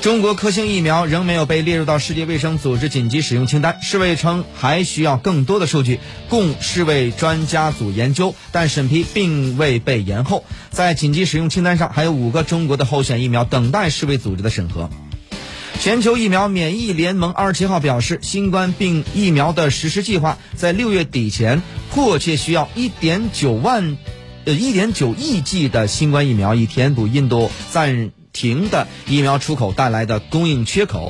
中国科兴疫苗仍没有被列入到世界卫生组织紧急使用清单。世卫称还需要更多的数据供世卫专家组研究，但审批并未被延后。在紧急使用清单上还有五个中国的候选疫苗等待世卫组织的审核。全球疫苗免疫联盟二十七号表示，新冠病疫苗的实施计划在六月底前迫切需要一点九万，呃一点九亿剂的新冠疫苗，以填补印度暂停的疫苗出口带来的供应缺口。